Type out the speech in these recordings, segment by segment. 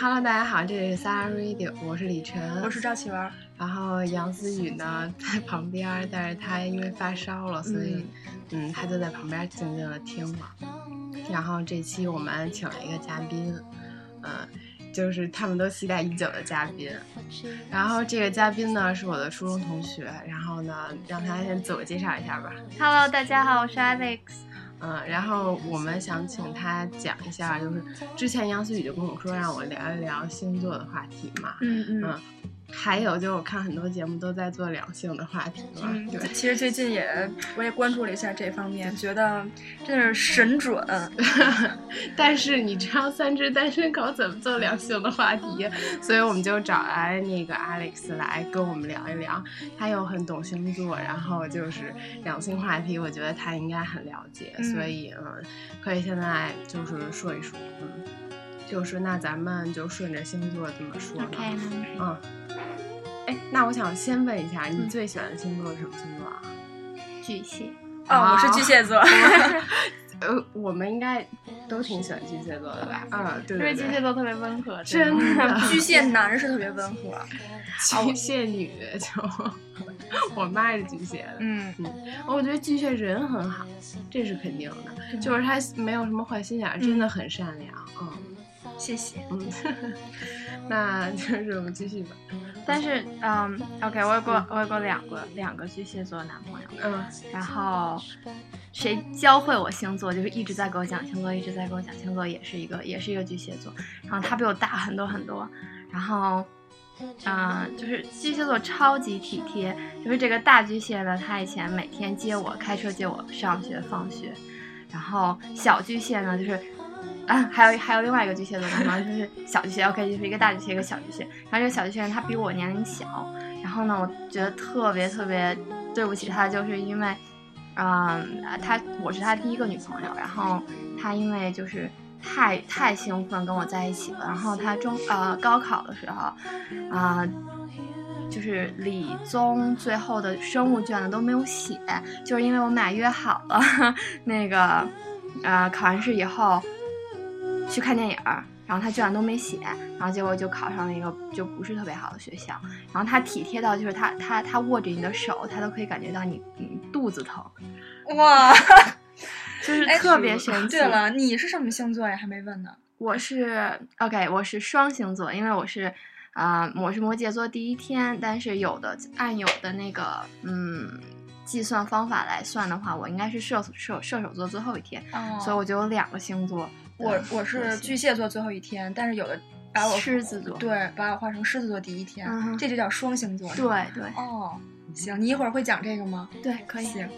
Hello，大家好，这里是 Sarah Radio，我是李晨，我是赵启文。然后杨思雨呢 在旁边，但是他因为发烧了，所以嗯，他就在旁边静静的听了。然后这期我们请了一个嘉宾，嗯，就是他们都期待已久的嘉宾。然后这个嘉宾呢是我的初中同学，然后呢让他先自我介绍一下吧。Hello，大家好，我是 Alex。嗯，然后我们想请他讲一下，就是之前杨思雨就跟我说让我聊一聊星座的话题嘛。嗯嗯。还有就我看很多节目都在做两性的话题嘛，嗯，对。其实最近也我也关注了一下这方面，觉得真的是神准。但是你知道三只单身狗怎么做两性的话题，所以我们就找来那个 Alex 来跟我们聊一聊。他又很懂星座，然后就是两性话题，我觉得他应该很了解，嗯、所以嗯，可以现在就是说一说，嗯，就是那咱们就顺着星座这么说吧。嗯。哎，那我想先问一下，你最喜欢的星座是什么星座啊？巨蟹。哦，我是巨蟹座。呃，我们应该都挺喜欢巨蟹座的吧？嗯，对因为巨蟹座特别温和，真的。巨蟹男是特别温和，巨蟹女就我妈是巨蟹的。嗯嗯，我觉得巨蟹人很好，这是肯定的，就是他没有什么坏心眼，真的很善良。嗯，谢谢。嗯，那就是我们继续吧。但是，嗯，OK，我有过，我有过两个两个巨蟹座的男朋友，嗯，然后谁教会我星座，就是一直在给我讲星座，一直在给我讲星座，也是一个，也是一个巨蟹座，然后他比我大很多很多，然后，嗯，就是巨蟹座超级体贴，就是这个大巨蟹呢，他以前每天接我，开车接我上学放学，然后小巨蟹呢，就是。啊，还有还有另外一个巨蟹座的朋友，就是小巨蟹，OK，就是一个大巨蟹，一个小巨蟹。然后这个小巨蟹人他比我年龄小，然后呢，我觉得特别特别对不起他，就是因为，嗯，他我是他第一个女朋友，然后他因为就是太太兴奋跟我在一起了，然后他中呃高考的时候，啊、就是理综最后的生物卷子都没有写，就是因为我们俩约好了，那个，呃，考完试以后。去看电影，然后他卷都没写，然后结果就考上了一个就不是特别好的学校。然后他体贴到就是他他他握着你的手，他都可以感觉到你你肚子疼，哇，就是特别神奇。对了，你是什么星座呀？还没问呢。我是 OK，我是双星座，因为我是啊、呃，我是摩羯座第一天，但是有的按有的那个嗯计算方法来算的话，我应该是射射射手座最后一天，哦、所以我就有两个星座。我我是巨蟹座最后一天，但是有的把我狮子座对把我画成狮子座第一天，嗯、这就叫双星座。对对哦，行，你一会儿会讲这个吗？对，可以。行，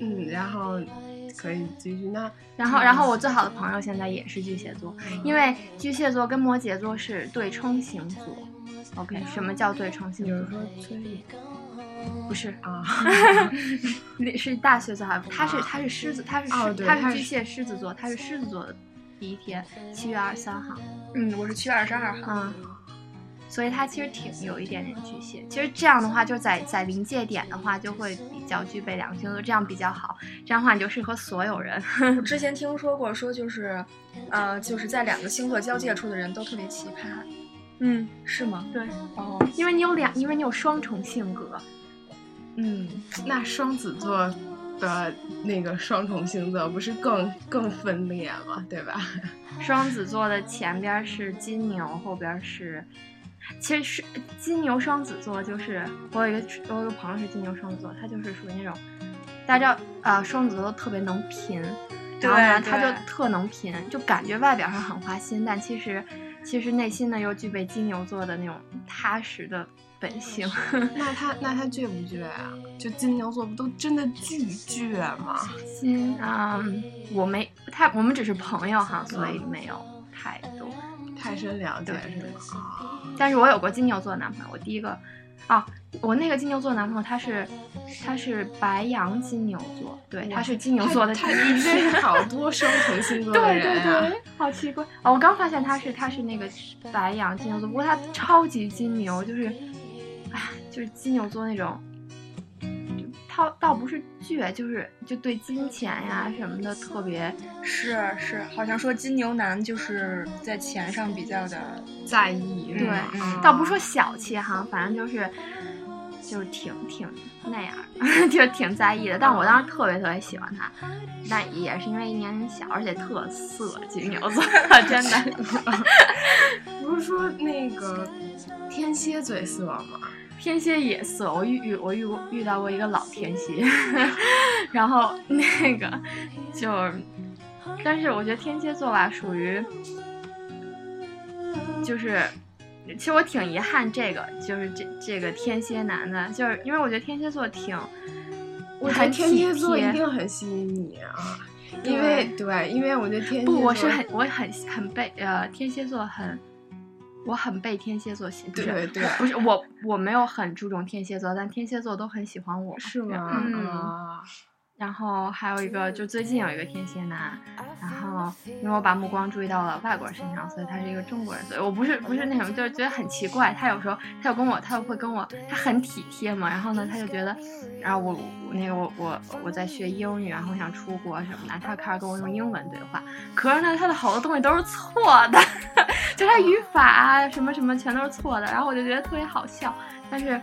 嗯，然后可以继续那，然后然后我最好的朋友现在也是巨蟹座，因为巨蟹座跟摩羯座是对冲星座。OK，什么叫对冲星座？比如说崔丽。不是啊，你是大蟹座，他是他是狮子，他是哦、他是巨蟹狮子座，他是狮子座的第一天，七月二十三号。嗯，我是七月二十二号。嗯，所以他其实挺有一点点巨蟹。其实这样的话，就在在临界点的话，就会比较具备两个星座，这样比较好。这样的话，你就适合所有人。我之前听说过，说就是，呃，就是在两个星座交界处的人都特别奇葩。嗯，是吗？对。哦，因为你有两，因为你有双重性格。嗯，那双子座的那个双重星座不是更更分裂吗？对吧？双子座的前边是金牛，后边是，其实是金牛双子座，就是我有一个我有一个朋友是金牛双子座，他就是属于那种，大家知道啊，双子座都特别能贫，然后呢，他就特能贫，就感觉外表上很花心，但其实其实内心呢又具备金牛座的那种踏实的。本性，那他那他倔不倔啊？就金牛座不都真的巨倔吗？金啊、嗯，我没他，我们只是朋友哈，所以没有太多、嗯、太深了解是吗？啊，但是我有过金牛座的男朋友，我第一个啊，我那个金牛座男朋友他是他是白羊金牛座，对，他是金牛座的第一对，好 多双重星座 的对人对对，好奇怪哦！我刚发现他是他是那个白羊金牛座，不过他超级金牛，就是。哎，就是金牛座那种，他倒不是倔，就是就对金钱呀什么的特别是是，好像说金牛男就是在钱上比较的在意，对，嗯倒不是说小气哈，反正就是就是挺挺那样儿，就是挺在意的。但我当时特别特别喜欢他，但也是因为年龄小，而且特色，金牛座 真的。不是说那个天蝎最色吗？天蝎也色，我遇遇我遇过遇到过一个老天蝎，然后那个就，但是我觉得天蝎座吧，属于就是，其实我挺遗憾这个，就是这这个天蝎男的，就是因为我觉得天蝎座挺，我觉得天蝎座一定很吸引你啊，因为对，因为我觉得天蝎不，我是很我很很被呃天蝎座很，我很被天蝎座吸引，不是对对不是我我没有很注重天蝎座，但天蝎座都很喜欢我，是吗？嗯啊，然后还有一个，就最近有一个天蝎男，然后因为我把目光注意到了外国人身上，所以他是一个中国人，所以我不是不是那什么，就是觉得很奇怪。他有时候他有跟我，他有会跟我，他很体贴嘛，然后呢，他就觉得，然后我我那个我我我在学英语，然后我想出国什么的，他开始跟我用英文对话，可是呢，他的好多东西都是错的，就他语法啊什么什么全都是错的，然后我就觉得特别好笑，但是。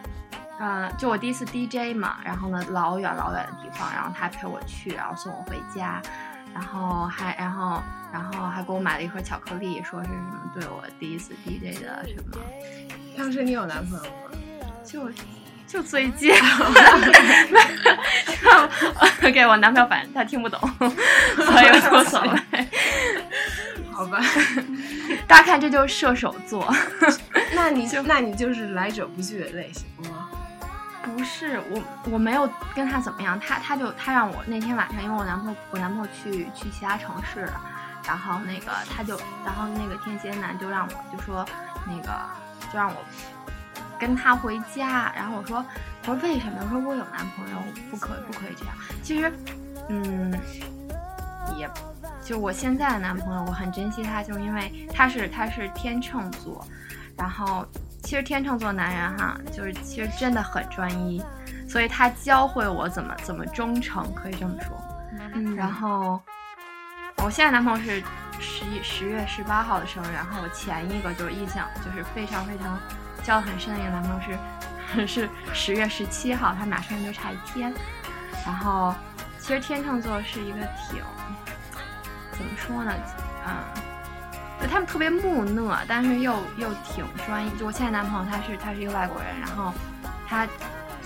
嗯，就我第一次 DJ 嘛，然后呢，老远老远的地方，然后他陪我去，然后送我回家，然后还然后然后还给我买了一盒巧克力，说是什么对我第一次 DJ 的什么，当时你有男朋友吗？就就最近，就 给我男朋友，反正他听不懂，所以无所谓。好吧，大家看，这就是射手座，那你就那你就是来者不拒的类型吗？不是我，我没有跟他怎么样，他他就他让我那天晚上，因为我男朋友我男朋友去去其他城市了，然后那个他就然后那个天蝎男就让我就说那个就让我跟他回家，然后我说我说为什么？我说我有男朋友，不可不可以这样。其实，嗯，也就我现在的男朋友，我很珍惜他，就是因为他是他是天秤座，然后。其实天秤座男人哈，就是其实真的很专一，所以他教会我怎么怎么忠诚，可以这么说。嗯然后我现在男朋友是十一十月十八号的生日，然后我前一个就是印象就是非常非常交的很深的一个男朋友是是十月十七号，他们俩生日就差一天。然后其实天秤座是一个挺怎么说呢，嗯。就他们特别木讷，但是又又挺专一。就我现在男朋友，他是他是一个外国人，然后他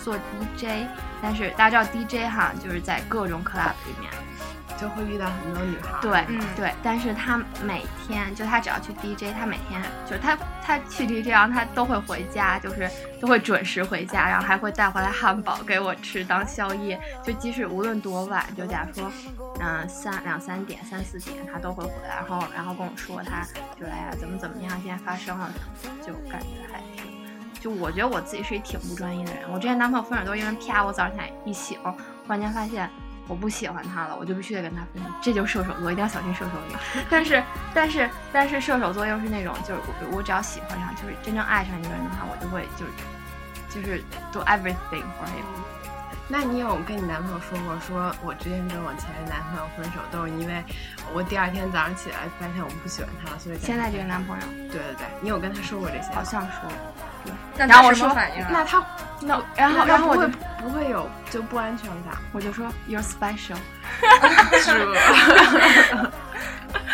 做 DJ，但是大家知道 DJ 哈，就是在各种 club 里面就会遇到很多女孩。对、嗯对，但是他每天就他只要去 DJ，他每天就是他他去 DJ，然后他都会回家，就是都会准时回家，然后还会带回来汉堡给我吃当宵夜。就即使无论多晚，就假如说。嗯，三两三点、三四点，他都会回来，然后然后跟我说，他就哎呀怎么怎么样，今天发生了什么，就感觉还挺，就我觉得我自己是一挺不专一的人。我之前男朋友分手都因为啪，我早上起来一醒，忽然间发现我不喜欢他了，我就必须得跟他分手，这就是射手座，一定要小心射手女。但是但是但是射手座又是那种，就是我我只要喜欢上，就是真正爱上一个人的话，我就会就是就是 do everything for him。那你有跟你男朋友说过，说我之前跟我前任男朋友分手，都是因为我第二天早上起来发现我不喜欢他了，所以现在这个男朋友对对对，你有跟他说过这些？好像说，然后我说他什么反应啊？那他那然后然后我就不会有就不安全感我就说 you're special？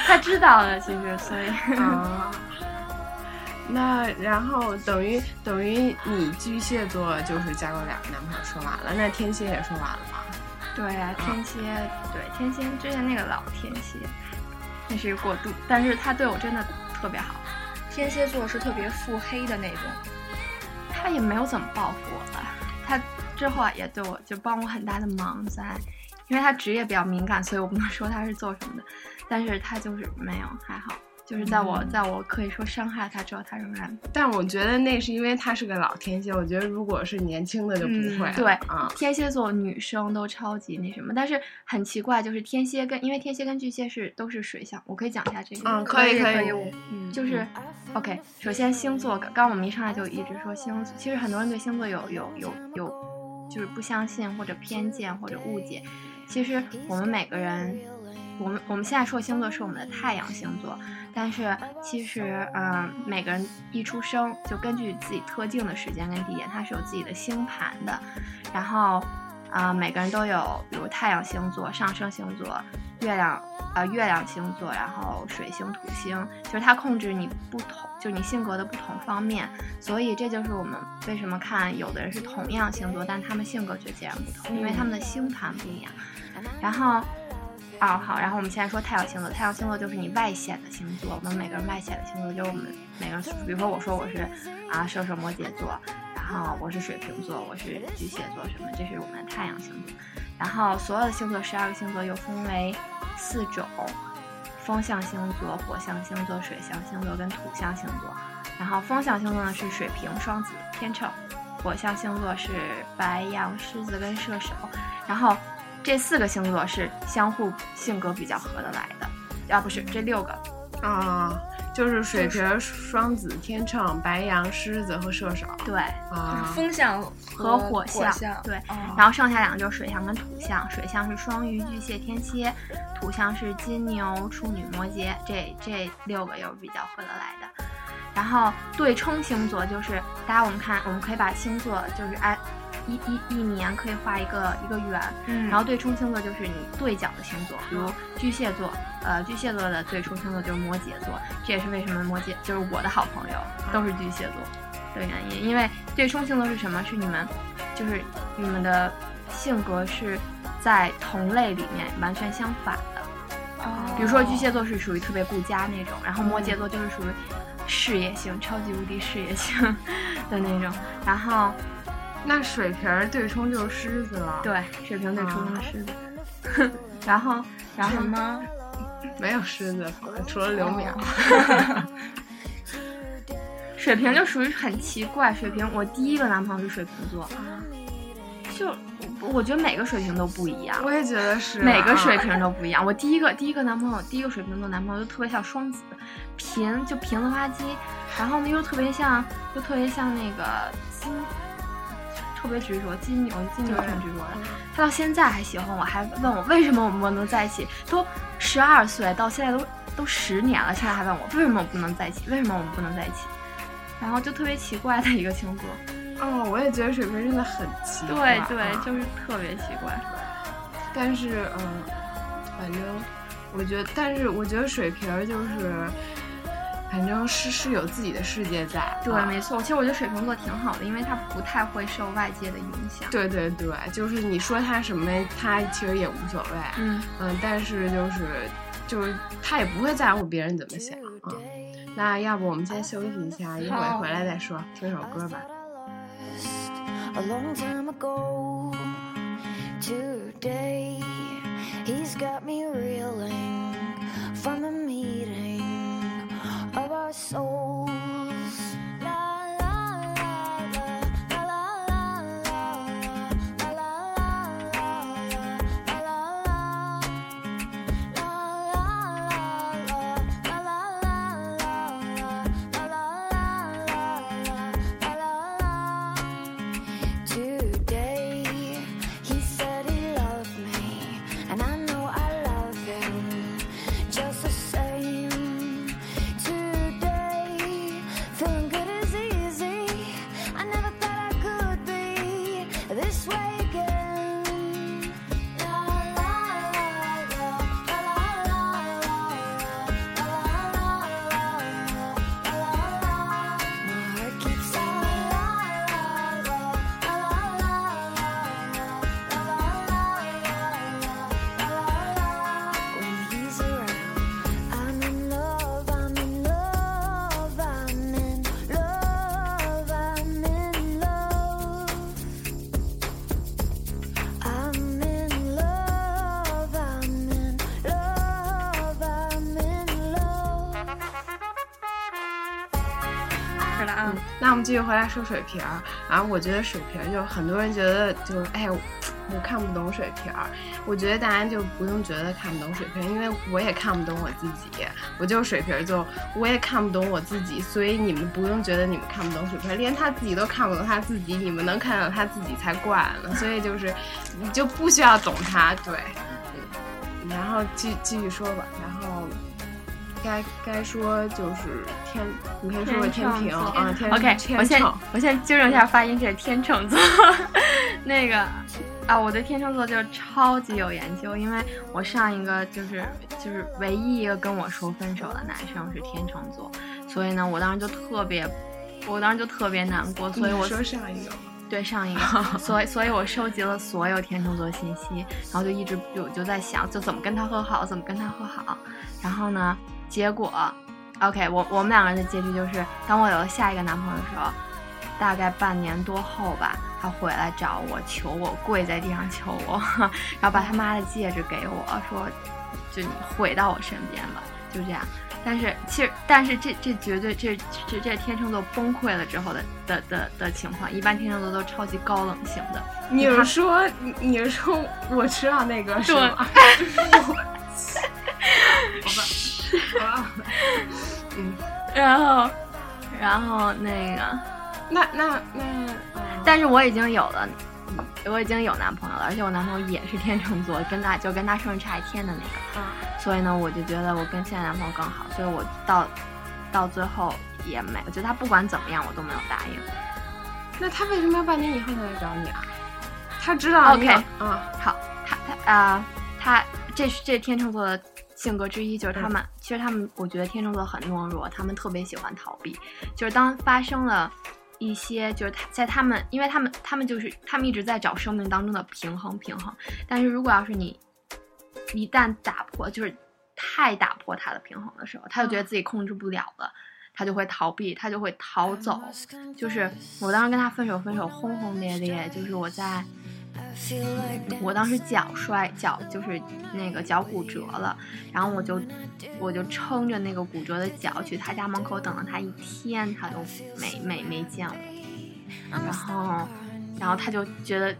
他知道了其实，所以啊，那然后等于等于你巨蟹座就是交过两个男朋友说完了，那天蝎也说完了吗？对呀、天蝎对天蝎之前那个老天蝎，那是一个过渡，但是他对我真的特别好，天蝎座是特别腹黑的那种，他也没有怎么报复我吧，他之后啊也对我就帮我很大的忙在，因为他职业比较敏感，所以我不能说他是做什么的，但是他就是没有还好。就是在我嗯在我可以说伤害他之后，他仍然但我觉得那是因为他是个老天蝎，我觉得如果是年轻的就不会了、对啊。天蝎座女生都超级那什么，但是很奇怪，就是天蝎跟因为天蝎跟巨蟹是都是水象，我可以讲一下这个。嗯，可以以可以，嗯，就是，OK，首先星座，刚刚我们一上来就一直说星座，其实很多人对星座有有有有就是不相信或者偏见或者误解。其实我们每个人，我们我们现在说的星座是我们的太阳星座，但是其实，嗯，每个人一出生就根据自己特定的时间跟地点，它是有自己的星盘的。然后，啊，每个人都有，比如太阳星座、上升星座、月亮，呃，月亮星座，然后水星、土星，就是它控制你不同，就是你性格的不同方面。所以这就是我们为什么看有的人是同样星座，但他们性格却截然不同，因为他们的星盘不一样。然后，哦好，然后我们现在说太阳星座，太阳星座就是你外显的星座。我们每个人外显的星座就是我们每个人，比如说我说我是啊射手、摩羯座，然后我是水瓶座，我是巨蟹座什么，这是我们的太阳星座。然后所有的星座，十二个星座又分为四种：风象星座、火象星座、水象星座跟土象星座。然后风象星座呢是水瓶、双子、天秤；火象星座是白羊、狮子跟射手。然后。这四个星座是相互性格比较合得来的，啊不是这六个，啊就是水瓶、双子、天秤、白羊、狮子和射手。对，就是风象和火象。对，然后剩下两个就是水象跟土象。水象是双鱼、巨蟹、天蝎，土象是金牛、处女、摩羯。这这六个又是比较合得来的。然后对冲星座就是大家我们看，我们可以把星座就是按。一一一年可以画一个一个圆，嗯，然后对冲星座就是你对角的星座，比如巨蟹座，呃，巨蟹座的对冲星座就是摩羯座，这也是为什么摩羯就是我的好朋友都是巨蟹座的原因，因为对冲星座是什么？是你们就是你们的性格是在同类里面完全相反的，比如说巨蟹座是属于特别顾家那种，然后摩羯座就是属于事业型、超级无敌事业型 的那种，然后。那水瓶对冲就是狮子了。对，水瓶对冲就是狮子。然后，然后呢？没有狮子，除了刘淼。水瓶就属于很奇怪。水瓶，我第一个男朋友是水瓶座。就我觉得每个水瓶都不一样。我也觉得是。每个水瓶都不一样。我第一个第一个男朋友，第一个水瓶座男朋友就特别像双子，平就平子花姬，然后呢又特别像，又特别像那个金。特别执着，金牛，金牛很执着的。他到现在还喜欢我，还问我为什么我们不能在一起。都十二岁，到现在都都十年了，现在还问我为什么我不能在一起？为什么我们不能在一起？然后就特别奇怪的一个星座。哦，我也觉得水瓶真的很奇怪。对对，就是特别奇怪。但是，嗯，反正我觉得，但是我觉得水瓶就是。反正是是有自己的世界在，对，没错。其实我觉得水瓶座挺好的，因为他不太会受外界的影响。对对对，就是你说他什么，他其实也无所谓。嗯嗯，但是就是就是他也不会在乎别人怎么想啊。那要不我们先休息一下，一会儿回来再说，听首歌吧。那我们继续回来说水瓶儿，然后我觉得水瓶就很多人觉得就是，哎，我看不懂水瓶儿。我觉得大家就不用觉得看不懂水瓶，因为我也看不懂我自己，我就是水瓶就，我也看不懂我自己，所以你们不用觉得你们看不懂水瓶，连他自己都看不懂他自己，你们能看到他自己才怪呢。所以就是你就不需要懂他，对，嗯，然后继继续说吧，然后。该该说就是天，你可以说说天平啊，天 OK，天我先我先纠正一下发音，这是天秤座。那个啊，我对天秤座就超级有研究，因为我上一个就是就是唯一一个跟我说分手的男生是天秤座，所以呢，我当时就特别，我当时就特别难过，所以我说上一个对上一个，所以所以我收集了所有天秤座信息，然后就一直就就在想，就怎么跟他和好，怎么跟他和好。然后呢，结果，OK，我我们两个人的结局就是，当我有了下一个男朋友的时候，大概半年多后吧，他回来找我，求我跪在地上求我，然后把他妈的戒指给我，说，就你回到我身边吧，就这样。但是其实，但是这这绝对这这这天秤座崩溃了之后的的的的情况，一般天秤座都超级高冷型的。你是说你你是说我知道那个是对吗？嗯，然后，然后那个，那那那，呃但是我已经有了，我已经有男朋友了，而且我男朋友也是天秤座，跟他就跟他生日差一天的那个，啊，所以呢，我就觉得我跟现在男朋友更好，所以我到到最后也没，我觉得他不管怎么样，我都没有答应。那他为什么要半年以后才来找你啊？他知道 OK 啊，好，他他啊、他这是这天秤座的性格之一，就是他们、其实他们，我觉得天秤座很懦弱，他们特别喜欢逃避，就是当发生了一些，就是他在他们，因为他们他们就是他们一直在找生命当中的平衡平衡，但是如果要是你一旦打破，就是太打破他的平衡的时候，他就觉得自己控制不了了。他就会逃避，他就会逃走。就是我当时跟他分手，分手轰轰烈烈。就是我在，我当时脚摔，脚就是那个脚骨折了，然后我就我就撑着那个骨折的脚去他家门口等了他一天，他都没没没见我。然后，然后他就觉得，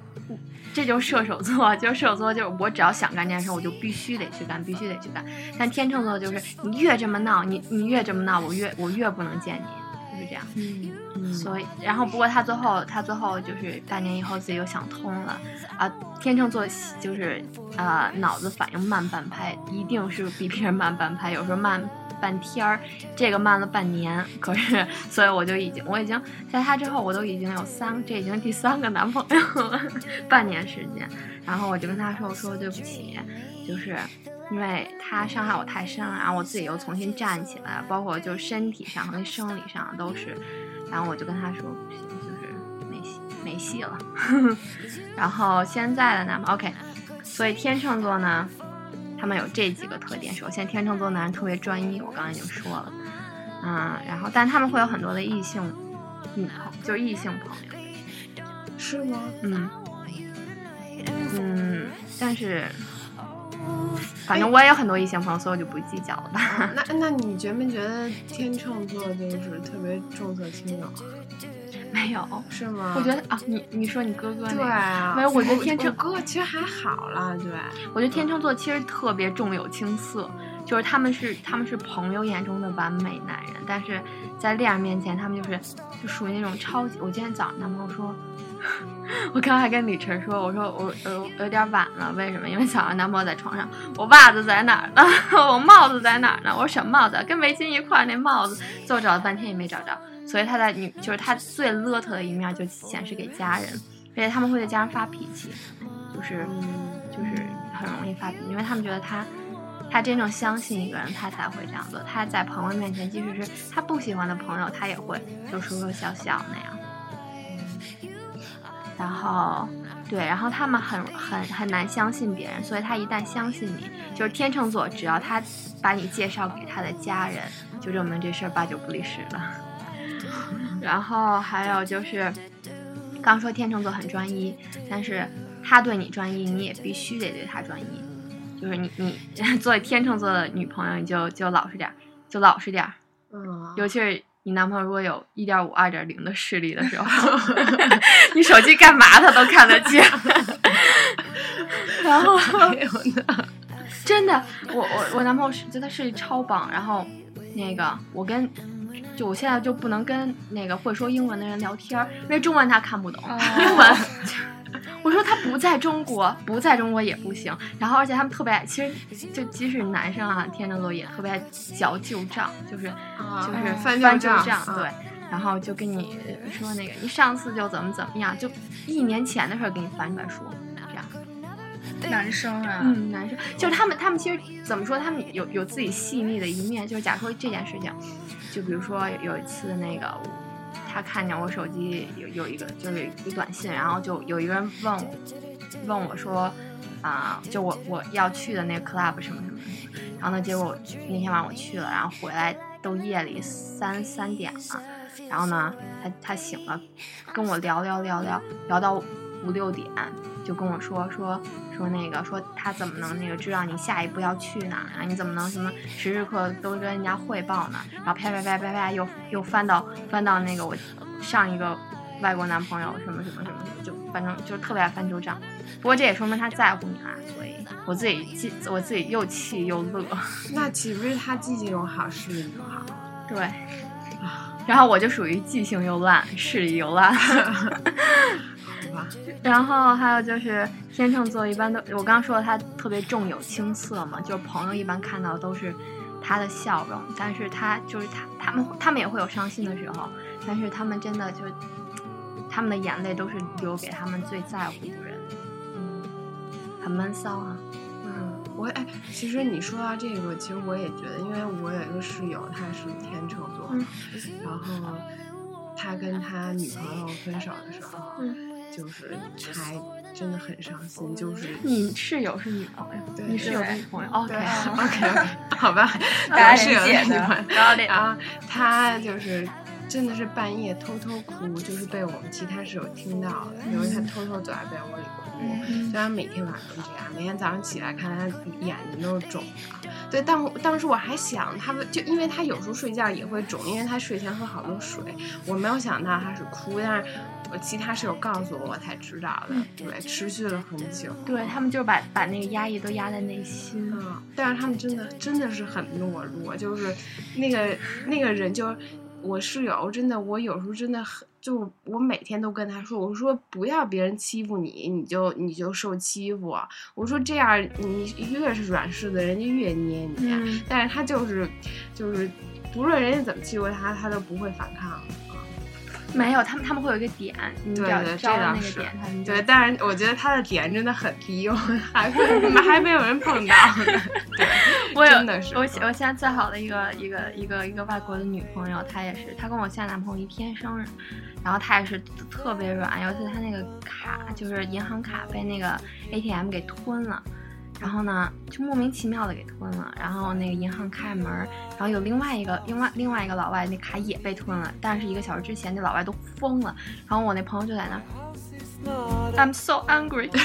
这就是射手座，就是射手座，就是我只要想干这件事，我就必须得去干，必须得去干。但天秤座就是你越这么闹，你你越这么闹，我越我越不能见你，就是这样。嗯，所以，然后不过他最后，他最后就是半年以后自己又想通了，啊，天秤座就是呃脑子反应慢半拍，一定是比别人慢半拍，有时候慢半天儿，这个慢了半年，可是，所以我就已经，我已经在他之后，我都已经有三，这已经第三个男朋友了，半年时间，然后我就跟他说，我说对不起，就是。因为他伤害我太深了，然后我自己又重新站起来，包括就身体上和生理上都是，然后我就跟他说不行，就是没戏没戏了。然后现在的男朋友 OK，所以天秤座呢，他们有这几个特点。首先，天秤座男人特别专一，我刚才已经说了，嗯，然后但他们会有很多的异性女朋友，就是异性朋友，是吗？嗯嗯，但是反正我也有很多异性朋友，所以我就不计较了吧。那那你觉没觉得天秤座就是特别重色轻友啊？没有，是吗？我觉得啊，你你说你哥哥那对，啊，没有我觉得天秤我哥其实还好啦，对。我觉得天秤座其实特别重友轻色，就是他们是他们是朋友眼中的完美男人，但是在恋人面前，他们就是就属于那种超级。我今天早上男朋友说，我刚还跟李晨说，我说我呃有点晚了，为什么？因为早上男朋友在床上，我袜子在哪儿呢？我帽子在哪儿呢？我说什么帽子？跟围巾一块儿那帽子，最后找了半天也没找着。所以他在女就是他最邋遢的一面就显示给家人，而且他们会对家人发脾气，就是，就是很容易发脾气，因为他们觉得他他真正相信一个人，他才会这样做。他在朋友面前，即使是他不喜欢的朋友，他也会就说说笑笑那样。然后，对，然后他们很很很难相信别人，所以他一旦相信你，就是天秤座，只要他把你介绍给他的家人，就证明这事儿八九不离十了。然后还有就是，刚说天秤座很专一，但是他对你专一，你也必须得对他专一。就是你你 作为天秤座的女朋友，你就就老实点儿，就老实点儿。嗯，尤其是你男朋友如果有一点五、二点零的视力的时候，你手机干嘛他都看得见。然后 真的，我我我男朋友是就他视力超棒，然后那个我跟就我现在就不能跟那个会说英文的人聊天，因为中文他看不懂，哦英文。我说他不在中国，不在中国也不行。然后而且他们特别爱，其实就即使男生啊，天秤座也特别爱嚼旧账，就是啊就是翻翻旧账啊对。然后就跟你说那个，你上次就怎么怎么样，就一年前的事儿给你翻出来说，这样。男生啊，嗯，男生就是他们，他们其实怎么说？他们有有自己细腻的一面。就是假如说这件事情，就比如说有一次那个，他看见我手机有有一个就是一短信，然后就有一个人问我问我说啊、就我我要去的那个 club 什么什么什么，然后呢，结果那天晚上我去了，然后回来都夜里三三点了，然后呢，他他醒了，跟我聊聊聊聊聊到五六点，就跟我说说说那个说他怎么能那个知道你下一步要去哪儿啊？你怎么能什么时时刻刻都跟人家汇报呢？然后啪啪啪啪啪又又翻到翻到那个我上一个外国男朋友什么什么什么什么，就反正就特别爱翻旧账。不过这也说明他在乎你啊，所以我自己记我自己又气又乐，那岂不是他记性又好，视力又好对。啊？然后我就属于记性又烂，视力又烂。然后还有就是天秤座一般都，我刚刚说了他特别重有轻色嘛，就是朋友一般看到都是他的笑容，但是他就是他他们他们也会有伤心的时候，但是他们真的就他们的眼泪都是留给他们最在乎的人，嗯很闷骚啊。嗯，我哎，其实你说到这个，其实我也觉得，因为我有一个室友，他是天秤座，嗯然后他跟他女朋友分手的时候，嗯就是还真的很伤心，就是你室友是女 朋友，对你室友是女朋友，OK 对 OK OK，好吧，大家我室友的女朋友然后那然后他就是真的是半夜偷偷哭，就是被我们其他室友听到了，因为他偷偷躲在被窝里哭。嗯虽然每天晚上都这样，每天早上起来看他眼睛都是肿的。对，但我当时我还想，他们就因为他有时候睡觉也会肿，因为他睡前喝好多水。我没有想到他是哭，但是我其他室友告诉我，我才知道的。对，持续了很久。对他们就是把把那个压抑都压在内心。嗯，但是他们真的真的是很懦弱，就是那个那个人就我室友真的，我有时候真的很，就我每天都跟他说，我说不要别人欺负你，你就你就受欺负啊，我说这样你越是软柿子，人家越捏你，嗯但是他就是就是不论人家怎么欺负他，他都不会反抗。没有，他们他们会有一个点，你只要对对，这招了倒是那个点，他们就对，但是我觉得他的点真的很低，我还怎么还没有人碰到呢？对，我有真的是我我现在最好的一个一个一个一个外国的女朋友，她也是，她跟我现在男朋友一天生日，然后她也是特别软，尤其她那个卡就是银行卡被那个 ATM 给吞了。然后呢，就莫名其妙的给吞了，然后那个银行开门，然后有另外一个另外另外一个老外那卡也被吞了，但是一个小时之前那老外都疯了，然后我那朋友就在那儿，I'm so angry，就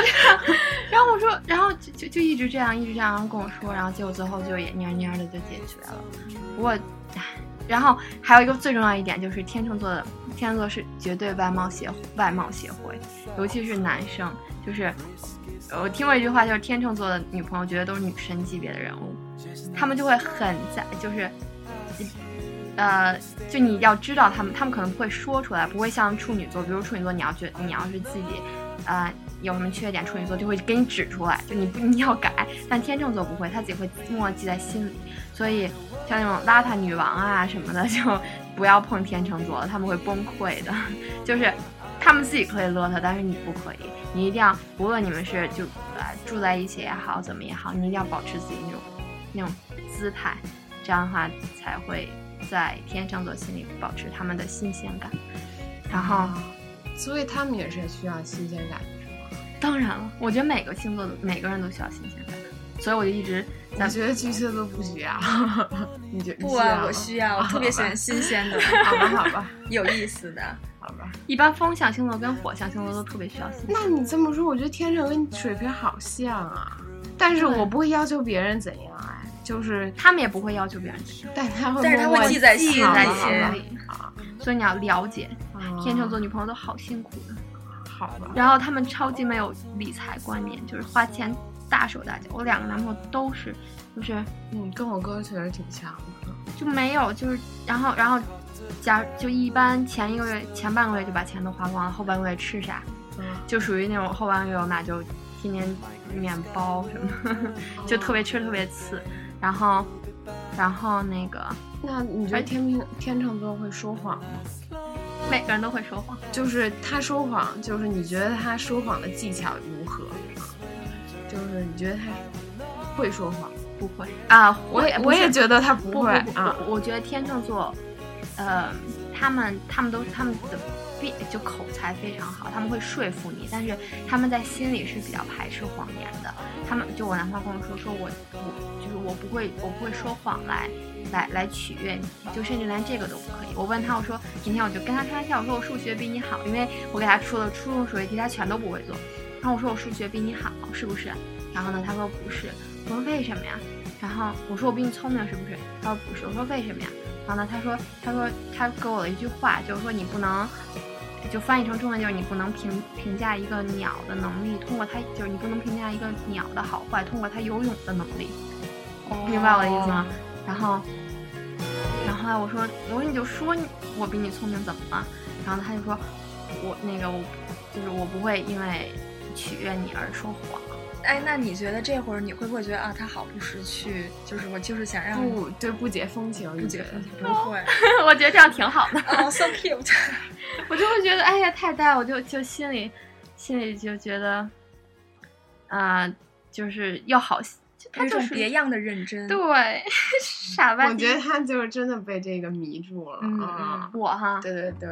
这样，然后我说，然后就就就一直这样一直这样跟我说，然后结果最后就也蔫蔫的就解决了，不过，唉然后还有一个最重要一点就是天秤座的天秤座是绝对外貌协外貌协会，尤其是男生，就是我听过一句话，就是天秤座的女朋友绝对都是女神级别的人物，他们就会很在就是。呃，就你要知道他们，他们可能不会说出来，不会像处女座，比如处女座，你要觉你要是自己，呃，有什么缺点，处女座就会给你指出来，就你不你要改，但天秤座不会，他自己会默默记在心里，所以像那种邋遢女王啊什么的，就不要碰天秤座了，他们会崩溃的，就是他们自己可以乐他，但是你不可以，你一定要，无论你们是就呃住在一起也好，怎么也好，你一定要保持自己那种那种姿态，这样的话才会在天秤座心里保持他们的新鲜感。然后，啊所以他们也是需要新鲜感的，是吗？当然了，我觉得每个星座的每个人都需要新鲜感，所以我就一直在我觉得巨蟹座不需要，你觉不啊，我需需要，我 特别喜欢新鲜的、好吧，好吧，有意思的。好吧。一般风象星座跟火象星座都特别需要新鲜感。那你这么说，我觉得天秤跟水瓶好像啊，但是我不会要求别人怎样哎，就是，他们也不会要求别人怎样，但他会但是他会记在心里，啊所以你要了解啊天秤座女朋友都好辛苦的。好吧。然后他们超级没有理财观念，就是花钱大手大脚。我两个男朋友都是，就是嗯，跟我哥确实挺像的。就没有，就是然后然后，假就一般前一个月前半个月就把钱都花光了，后半个月吃啥，嗯，就属于那种后半个月我们俩就天天面包什么，就特别吃特别次。然后然后那个那你觉得天平天秤座会说谎吗？每个人都会说谎，就是他说谎，就是你觉得他说谎的技巧如何？就是你觉得他会说谎？不会啊，我也我也觉得他不不会啊。我觉得天秤座，呃，他们他们都他们的就口才非常好，他们会说服你，但是他们在心里是比较排斥谎言的。他们就我男朋友跟我说，说我我就是我不会我不会说谎来来来取悦你，就甚至连这个都不可以。我问他，我说今天我就跟他开玩笑，我说我数学比你好，因为我给他出了初中数学题，他全都不会做。然后我说我数学比你好，是不是？然后呢，他说不是。我说为什么呀？然后我说我比你聪明是不是？他说不是。我说为什么呀？然后呢，他说他说他给我了一句话，就是说你不能，就翻译成中文就是你不能评评价一个鸟的能力，通过它就是你不能评价一个鸟的好坏，通过它游泳的能力。明白我的意思吗？然后，然后后来我说我说你就说我比你聪明怎么了？然后他就说我那个我就是我不会因为取悦你而说谎。哎，那你觉得这会儿你会不会觉得啊，他好不识趣？就是我就是想让不，对，不解风情，不解你觉得风？情，不会。我觉得这样挺好的。哦，so cute。我就会觉得，哎呀，太呆，我就就心里心里就觉得，啊、就是要好，就他就是别样的认真。对 傻吧唧。我觉得他就是真的被这个迷住了嗯啊！我哈，对对对，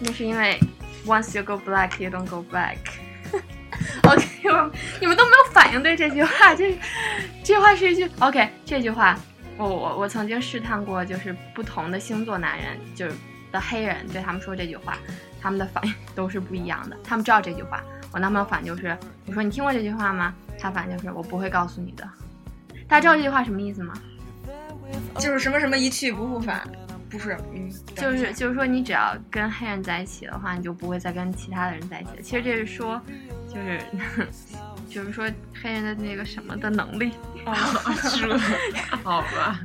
那是因为 once you go black, you don't go back。OK，你们都没有反应对这句话，这这句话是一句 OK，这句话我我我曾经试探过，就是不同的星座男人，就是的黑人对他们说这句话，他们的反应都是不一样的。他们知道这句话，我男朋友反就是，我说你听过这句话吗？他反就是我不会告诉你的。大家知道这句话什么意思吗？就是什么什么一去不复返，不是，嗯，就是就是说，你只要跟黑人在一起的话，你就不会再跟其他的人在一起了。其实这是说，就是 就是说黑人的那个什么的能力。是吧？好吧，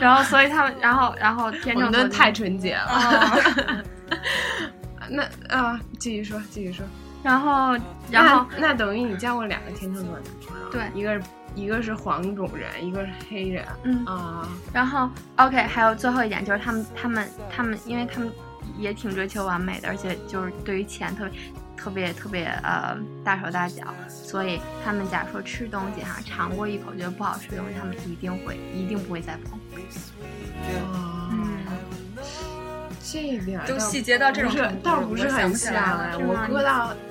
然后，所以他们，然后然后天秤座太纯洁了。哦那啊，继续说，继续说。然后然后那那等于你交过两个天秤座男朋友，对一个是一个是黄种人，一个是黑人嗯，啊。然后 OK，还有最后一点就是他们他们他们，因为他们也挺追求完美的，而且就是对于钱特别特别特别呃大手大脚，所以他们假如说吃东西哈，尝过一口觉得不好吃的东西，他们一定会一定不会再碰。啊嗯，这一点都细节到这种程度倒不是很想不起来像了哎，我哥倒挺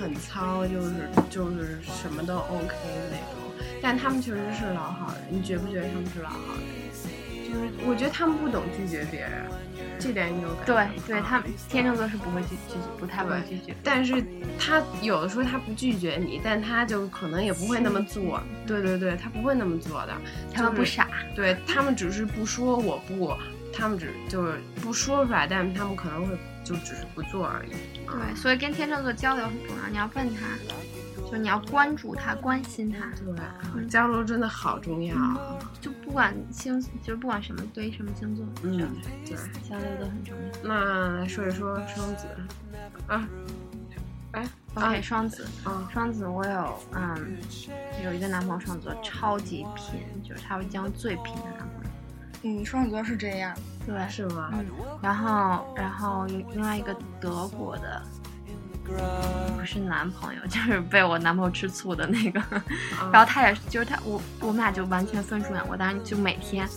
很糙，就是就是什么都 OK 的那种。但他们确实是老好人，你觉不觉得他们是老好人？就是我觉得他们不懂拒绝别人，这点你有感觉对吗对，他们天秤座是不会拒拒绝不太会拒绝。但是他有的时候他不拒绝你，但他就可能也不会那么做。对对对，他不会那么做的，他们不就是傻，对他们只是不说我不，他们只就是不说出来，但他们可能会就只是不做而已。对，所以跟天秤座交流很重要。你要问他，就你要关注他，关心他，对，交流真的好重要。就不管星，就是不管什么对于什么星座，嗯，对。交流都很重要。那来说一说双子啊，哎 OK，双子，啊双子我有嗯有一个男朋友双子座超级拼，就是他会将最拼的男朋友。嗯，双子座是这样。对，是吗？嗯，然后然后有另外一个德国的，不是男朋友，就是被我男朋友吃醋的那个。啊然后他也是，就是他我我们俩就完全分出两过，但是就每天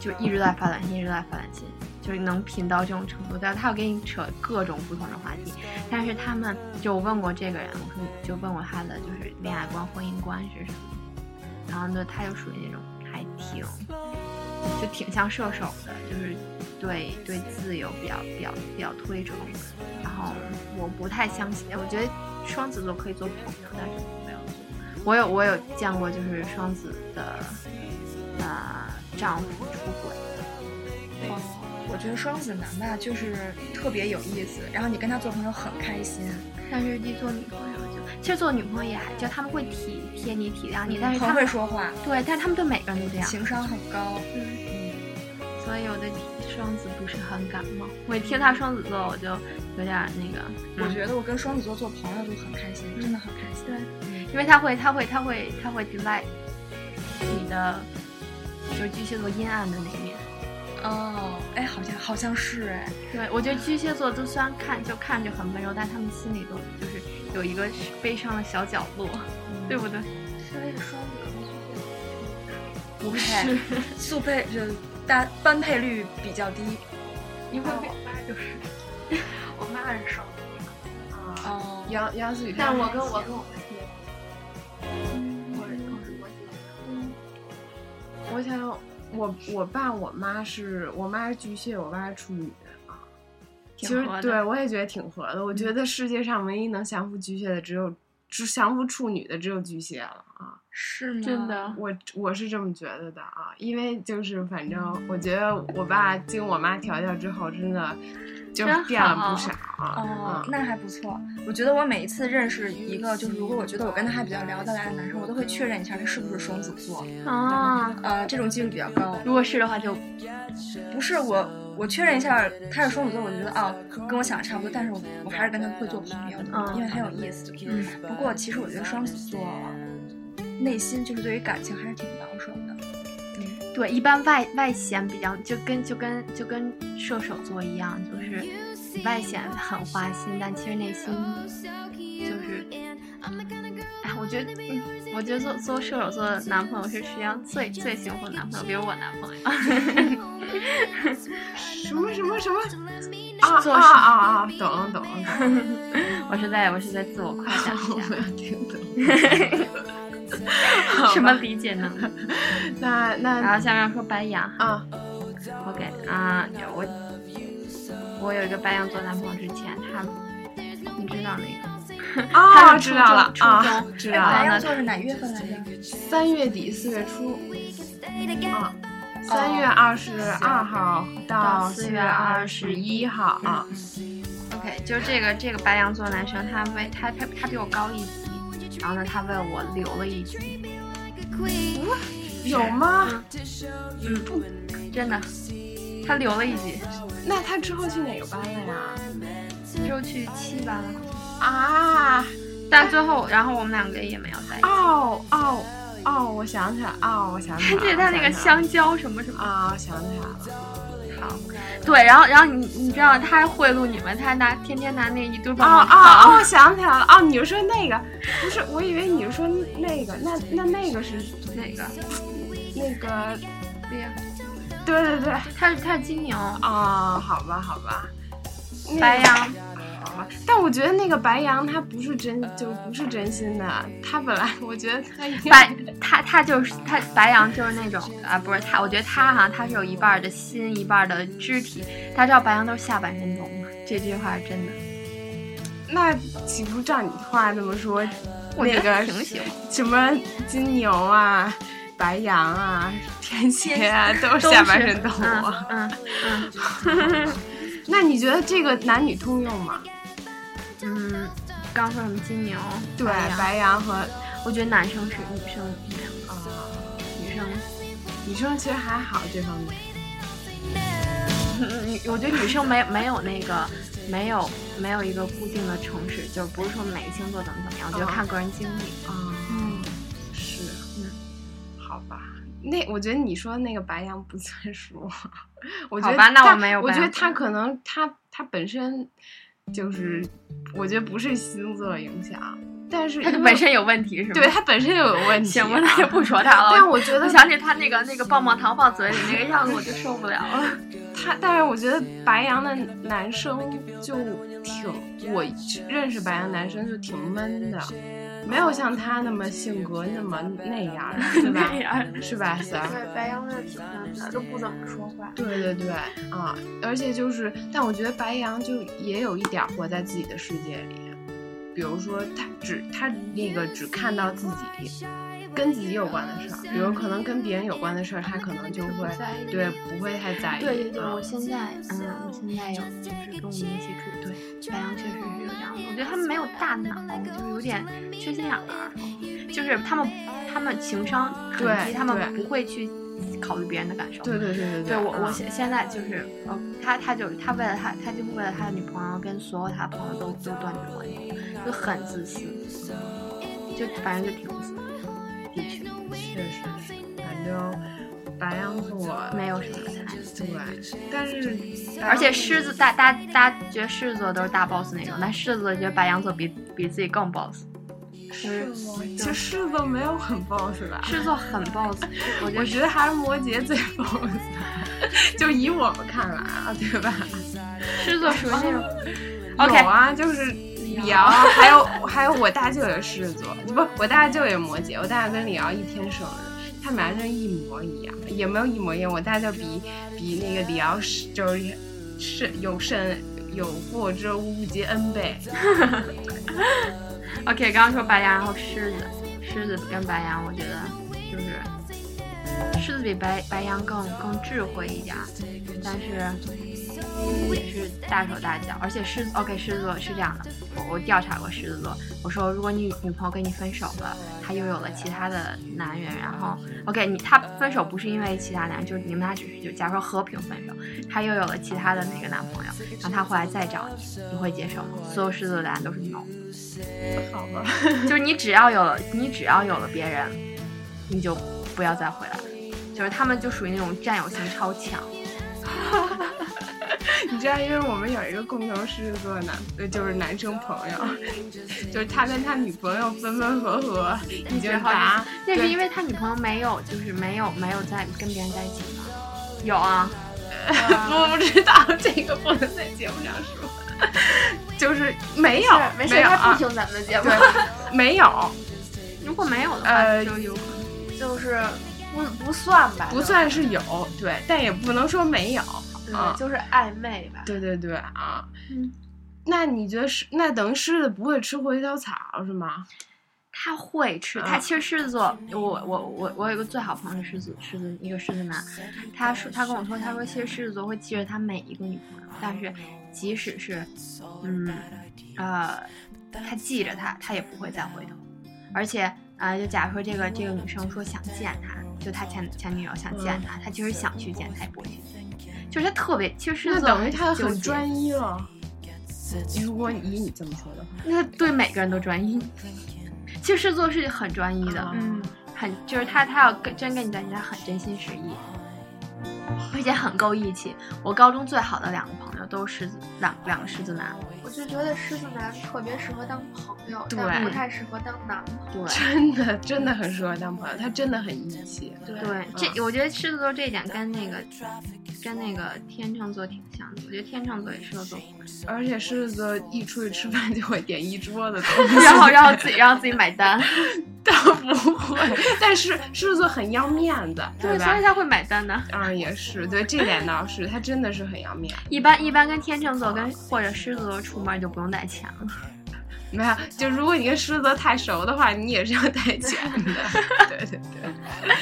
就一直在发短信，一直在发短信，就是能频到这种程度。但是他要跟你扯各种不同的话题，但是他们就我问过这个人，我说就问过他的就是恋爱观、婚姻观是什么，然后呢他就属于那种还挺就挺像射手的，就是对对自由比较比较比较推崇。然后我不太相信，我觉得双子座可以做朋友，但是没有做。我有我有见过，就是双子的呃丈夫出轨的，哦，我觉得双子男吧，就是特别有意思，然后你跟他做朋友很开心，但是一做女朋友就，其实做女朋友也还就他们会体贴你体谅你，但是他很们会说话，对，但是他们对每个人都这样。情商很高。嗯，嗯，所以我对双子不是很感冒。我一听到双子座，我就有点那个，嗯我觉得我跟双子座做朋友就很开心，真的很开心。对，嗯，因为他会，他会，他会，他会 delight 你的，就是巨蟹座阴暗的那一面。哦，哎，好像好像是哎，对，我觉得巨蟹座都虽然看就看着很温柔，但他们心里都就是有一个悲伤的小角落，对不对？是那个双子可能不是，速配就搭般配率比较低。因为我妈就是，我妈是双子，啊，哦，杨杨思雨，但我跟我跟我妈爹，我是我想我我爸我妈是我妈是巨蟹，我爸是处女啊。其实对我也觉得挺合的。我觉得世界上唯一能降服巨蟹的只有，只降服处女的只有巨蟹了啊。是吗？真的我我是这么觉得的啊，因为就是反正我觉得我爸经我妈调教之后，真的就变了不少啊。哦，嗯那还不错。我觉得我每一次认识一个，就是如果我觉得我跟他还比较聊得来的男生，我都会确认一下他是不是双子座。啊，呃，这种几率比较高。如果是的话就不是我，我确认一下他是双子座，我就觉得哦，跟我想的差不多，但是我我还是跟他会做朋友因为很有意思。嗯不过其实我觉得双子座内心就是对于感情还是挺保守的。嗯，对，一般外外显比较就跟就跟就跟射手座一样，就是外显很花心，但其实内心就是，哎，我觉得，嗯，我觉得做做射手座的男朋友是世界上最最幸福的男朋友，比如我男朋友。什么什么什么啊啊啊啊！懂了懂了懂了，我是在我是在自我夸奖我一下，要听懂。什么理解呢？那？那然后下面说白羊啊。OK 啊有我我有一个白羊座男朋友之前他，你知道那个他哦，知道了初中知道了。白羊座是哪月份来着？三月底四月初啊，三月二十二号到到四4月月二十一号啊。OK，就是这个这个白羊座男生，他为他他他比我高一级，然后呢，他为我留了一级，有吗？嗯，真的，他留了一级，那他之后去哪个班了呀？之后去七班了，啊，但最后，然后我们两个也没有在一起。哦哦哦，我想起来，哦，我想起来了，还记得他那个香蕉什么什么？啊，我想起来了。好，对，然后然后你你知道他还贿赂你们，他拿天天拿那一堆哦棒棒哦哦，糖，我想起来了，哦，你是说那个？不是，我以为你是说那个，那那那个是哪个？那个，对呀，对对对，他是他是金牛，哦，好吧好吧，白羊，但我觉得那个白羊他不是真，就不是真心的。他本来我觉得 白他他就是他白羊就是那种啊，不是他，我觉得他哈他是有一半儿的心，一半儿的肢体。大家知道白羊都是下半身动物？这句话是真的，那岂不照你话这么说，我那个得挺喜欢。什么金牛啊、白羊啊、天蝎啊，都是下半身动物。嗯嗯嗯 那你觉得这个男女通用吗？嗯，刚说什么金牛？对，白羊白羊和我觉得男生是女生啊、女生，女生其实还好这方面。嗯，女我觉得女生没没有那个没有没有一个固定的城市，就不是说每个星座怎么怎么样，我觉得哦看个人经历。啊，嗯，是，嗯，好吧。那我觉得你说那个白羊不算数，我觉得好吧那我没有我觉得他可能他他本身就是，我觉得不是星座影响，但是他本身有问题是吗？对他本身就有问 题、行吧，那就不说他了。但我觉得我想起他那个那个棒棒糖放嘴里那个样子，我就受不了了。他，但是我觉得白羊的男生就挺，我认识白羊男生就挺闷的，没有像他那么性格那么那样，对吧？那样是吧？对，白羊的挺闷的，都不怎么说话。对对对，啊，而且就是，但我觉得白羊就也有一点活在自己的世界里，比如说他只他那个只看到自己，跟自己有关的事儿，比如可能跟别人有关的事儿，他可能就会对不会太在意。对对对，我现在嗯，我现在有就是跟我们一起住，对，白羊确实是有这样的。我觉得他们没有大脑，就是有点缺心眼儿，就是他们他们情商很低，他们不会去。考虑别人的感受，对对对对对。我我现现在就是，呃，他他就他为了他，他就为了他的女朋友跟所有他的朋友都都断绝关系，就很自私，就反正就挺自私。的确，确实是，反正白羊座没有什么才，对，但是而且狮子大大大家觉得狮子座都是大 boss 那种，但狮子座觉得白羊座比比自己更 boss。是吗？其实狮子座没有很 boss 吧？狮子座很 boss，我 我觉得还是摩羯最 boss。就以我们看来啊，对吧？狮子座属于那种 有啊，就是李瑶，还有还有我大舅也狮子座，不，我大舅也摩羯，我大舅跟李瑶一天生日，他们俩真一模一样，也没有一模一样，我大舅比比那个李瑶是就是是有胜有过之无不及 n 倍。OK，刚刚说白羊，然后狮子，狮子跟白羊，我觉得就是狮子比白白羊更更智慧一点，但是。也是大手大脚，而且狮子 OK，狮子座是这样的，我我调查过狮子座，我说如果你女朋友跟你分手了，她又有了其他的男人，然后 OK，你她分手不是因为其他男人，就是你们俩只是就假如说和平分手，她又有了其他的那个男朋友，然后她回来再找你，你会接受吗？所有狮子座答案都是 no。好吧，就是你只要有了你只要有了别人，你就不要再回来，就是他们就属于那种占有性超强。你知道，因为我们有一个共同狮子座男，就是男生朋友，就是他跟他女朋友分分合合，已经好。那是因为他女朋友没有，就是没有没有在跟别人在一起吗？有啊，我不知道这个不能在节目上说，就是没有，没事，他不听咱们的节目，没有。如果没有的话，就有可能就是不不算吧，不算是有，对，但也不能说没有。啊，就是暧昧吧。对对对啊，嗯，那你觉得狮那等于狮子不会吃回头草是吗？他会吃，他其实狮子座，我我我我有个最好朋友是狮子，狮子一个狮子男，他说他跟我说，他说其实狮子座会记着他每一个女朋友，但是即使是嗯呃他记着他，他也不会再回头，而且啊，就假如说这个这个女生说想见他，就他前前女友想见他，他其实想去见他也不会去。就是他特别，其实那等于他很专一了。如果以你这么说的话，那对每个人都专一。其实狮子座是很专一的，嗯，很就是他他要跟真跟你在一起，他很真心实意。而且很够义气。我高中最好的两个朋友都是狮子，两两个狮子男。我就觉得狮子男特别适合当朋友，但不太适合当男朋友。真的真的很适合当朋友，他真的很义气。对，这我觉得狮子座这一点跟那个跟那个天秤座挺像的。我觉得天秤座也适合做朋友。而且狮子座一出去吃饭就会点一桌子东西，然后然后自己让自己买单。倒不会，但是狮子座很要面子，对吧？所以他会买单的。嗯，也是，对，这点倒是，他真的是很要面子。一般一般跟天秤座跟或者狮子座出门就不用带钱了。没有，就如果你跟狮子座太熟的话，你也是要带钱的。对对对。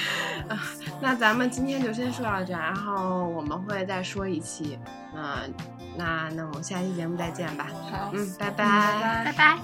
啊，那咱们今天就先说到这，然后我们会再说一期。嗯，那那我们下期节目再见吧。好，嗯，拜拜，拜拜。